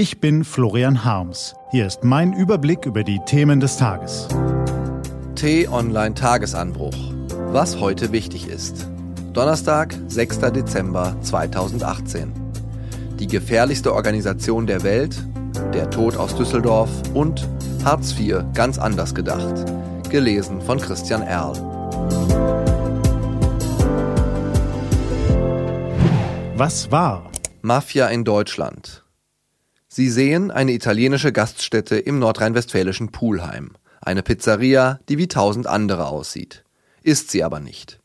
Ich bin Florian Harms. Hier ist mein Überblick über die Themen des Tages. T-Online Tagesanbruch. Was heute wichtig ist. Donnerstag, 6. Dezember 2018. Die gefährlichste Organisation der Welt, der Tod aus Düsseldorf und Hartz IV ganz anders gedacht. Gelesen von Christian Erl. Was war? Mafia in Deutschland. Sie sehen eine italienische Gaststätte im nordrhein-westfälischen Pulheim. Eine Pizzeria, die wie tausend andere aussieht. Ist sie aber nicht.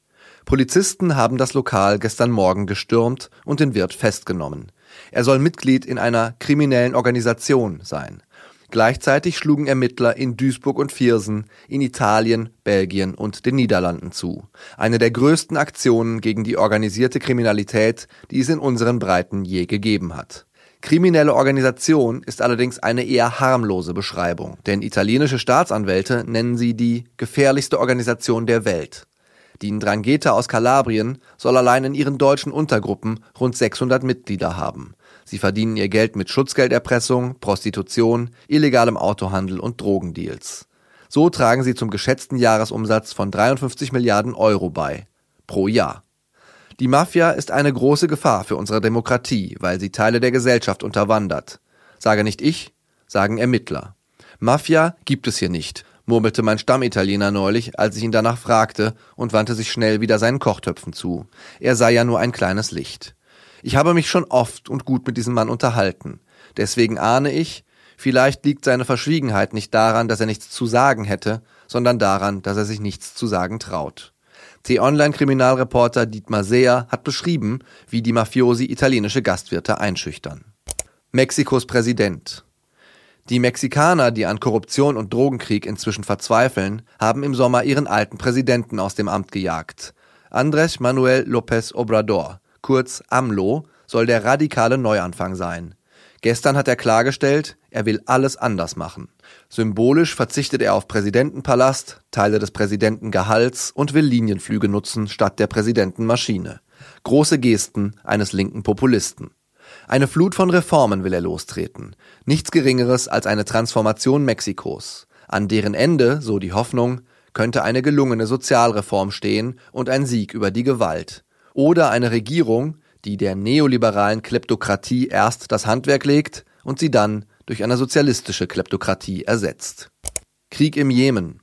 Polizisten haben das Lokal gestern Morgen gestürmt und den Wirt festgenommen. Er soll Mitglied in einer kriminellen Organisation sein. Gleichzeitig schlugen Ermittler in Duisburg und Viersen, in Italien, Belgien und den Niederlanden zu. Eine der größten Aktionen gegen die organisierte Kriminalität, die es in unseren Breiten je gegeben hat. Kriminelle Organisation ist allerdings eine eher harmlose Beschreibung, denn italienische Staatsanwälte nennen sie die gefährlichste Organisation der Welt. Die Ndrangheta aus Kalabrien soll allein in ihren deutschen Untergruppen rund 600 Mitglieder haben. Sie verdienen ihr Geld mit Schutzgelderpressung, Prostitution, illegalem Autohandel und Drogendeals. So tragen sie zum geschätzten Jahresumsatz von 53 Milliarden Euro bei. Pro Jahr. Die Mafia ist eine große Gefahr für unsere Demokratie, weil sie Teile der Gesellschaft unterwandert. Sage nicht ich, sagen Ermittler. Mafia gibt es hier nicht, murmelte mein Stammitaliener neulich, als ich ihn danach fragte und wandte sich schnell wieder seinen Kochtöpfen zu. Er sei ja nur ein kleines Licht. Ich habe mich schon oft und gut mit diesem Mann unterhalten. Deswegen ahne ich, vielleicht liegt seine Verschwiegenheit nicht daran, dass er nichts zu sagen hätte, sondern daran, dass er sich nichts zu sagen traut. T-Online-Kriminalreporter Dietmar Seer hat beschrieben, wie die Mafiosi italienische Gastwirte einschüchtern. Mexikos Präsident Die Mexikaner, die an Korruption und Drogenkrieg inzwischen verzweifeln, haben im Sommer ihren alten Präsidenten aus dem Amt gejagt. Andrés Manuel López Obrador, kurz AMLO, soll der radikale Neuanfang sein. Gestern hat er klargestellt, er will alles anders machen. Symbolisch verzichtet er auf Präsidentenpalast, Teile des Präsidentengehalts und will Linienflüge nutzen statt der Präsidentenmaschine. Große Gesten eines linken Populisten. Eine Flut von Reformen will er lostreten. Nichts Geringeres als eine Transformation Mexikos. An deren Ende, so die Hoffnung, könnte eine gelungene Sozialreform stehen und ein Sieg über die Gewalt. Oder eine Regierung, die der neoliberalen Kleptokratie erst das Handwerk legt und sie dann durch eine sozialistische Kleptokratie ersetzt. Krieg im Jemen.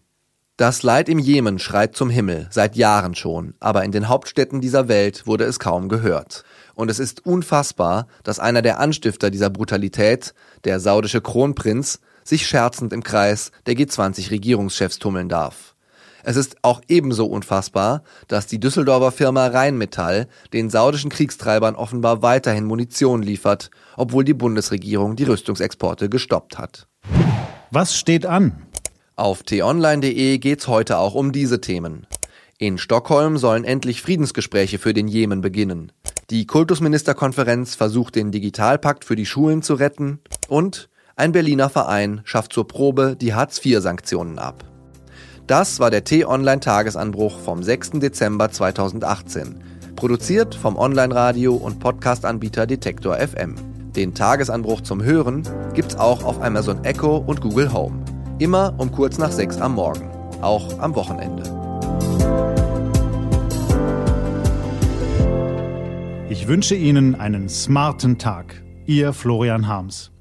Das Leid im Jemen schreit zum Himmel, seit Jahren schon, aber in den Hauptstädten dieser Welt wurde es kaum gehört. Und es ist unfassbar, dass einer der Anstifter dieser Brutalität, der saudische Kronprinz, sich scherzend im Kreis der G20 Regierungschefs tummeln darf. Es ist auch ebenso unfassbar, dass die Düsseldorfer Firma Rheinmetall den saudischen Kriegstreibern offenbar weiterhin Munition liefert, obwohl die Bundesregierung die Rüstungsexporte gestoppt hat. Was steht an? Auf t-online.de geht's heute auch um diese Themen. In Stockholm sollen endlich Friedensgespräche für den Jemen beginnen. Die Kultusministerkonferenz versucht den Digitalpakt für die Schulen zu retten und ein Berliner Verein schafft zur Probe die Hartz-IV-Sanktionen ab. Das war der T-Online-Tagesanbruch vom 6. Dezember 2018. Produziert vom Online-Radio- und Podcast-Anbieter Detektor FM. Den Tagesanbruch zum Hören gibt's auch auf Amazon Echo und Google Home. Immer um kurz nach 6 am Morgen. Auch am Wochenende. Ich wünsche Ihnen einen smarten Tag. Ihr Florian Harms.